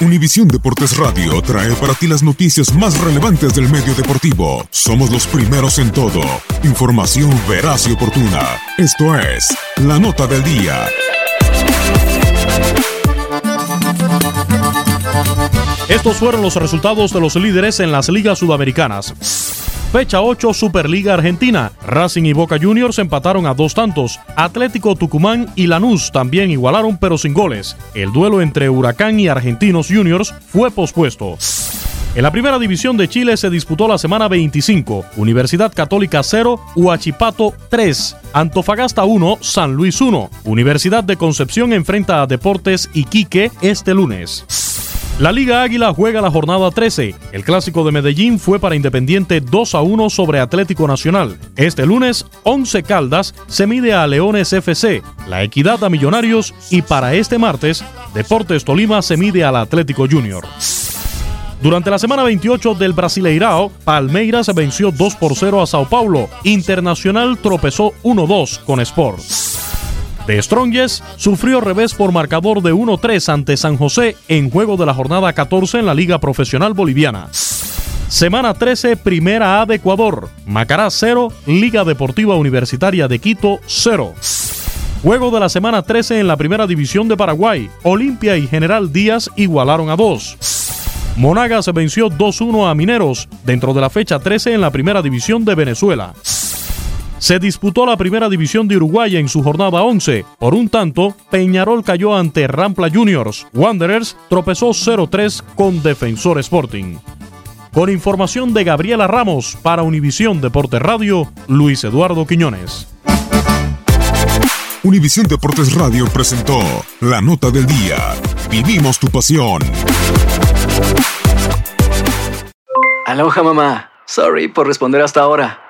Univisión Deportes Radio trae para ti las noticias más relevantes del medio deportivo. Somos los primeros en todo. Información veraz y oportuna. Esto es La Nota del Día. Estos fueron los resultados de los líderes en las ligas sudamericanas. Fecha 8 Superliga Argentina. Racing y Boca Juniors empataron a dos tantos. Atlético Tucumán y Lanús también igualaron pero sin goles. El duelo entre Huracán y Argentinos Juniors fue pospuesto. En la primera división de Chile se disputó la semana 25. Universidad Católica 0, Huachipato 3, Antofagasta 1, San Luis 1. Universidad de Concepción enfrenta a Deportes Iquique este lunes. La Liga Águila juega la jornada 13. El clásico de Medellín fue para Independiente 2 a 1 sobre Atlético Nacional. Este lunes, 11 Caldas se mide a Leones FC, La Equidad a Millonarios y para este martes, Deportes Tolima se mide al Atlético Junior. Durante la semana 28 del Brasileirao, Palmeiras venció 2 por 0 a Sao Paulo. Internacional tropezó 1-2 con Sport. De Strongest sufrió revés por marcador de 1-3 ante San José en juego de la jornada 14 en la Liga Profesional Boliviana. Semana 13, Primera A de Ecuador. Macará 0, Liga Deportiva Universitaria de Quito 0. Juego de la semana 13 en la Primera División de Paraguay. Olimpia y General Díaz igualaron a 2. Monagas venció 2-1 a Mineros dentro de la fecha 13 en la Primera División de Venezuela. Se disputó la primera división de Uruguay en su jornada 11. Por un tanto, Peñarol cayó ante Rampla Juniors. Wanderers tropezó 0-3 con Defensor Sporting. Con información de Gabriela Ramos para Univisión Deportes Radio, Luis Eduardo Quiñones. Univisión Deportes Radio presentó la nota del día. Vivimos tu pasión. Aloha mamá. Sorry por responder hasta ahora.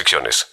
restricciones.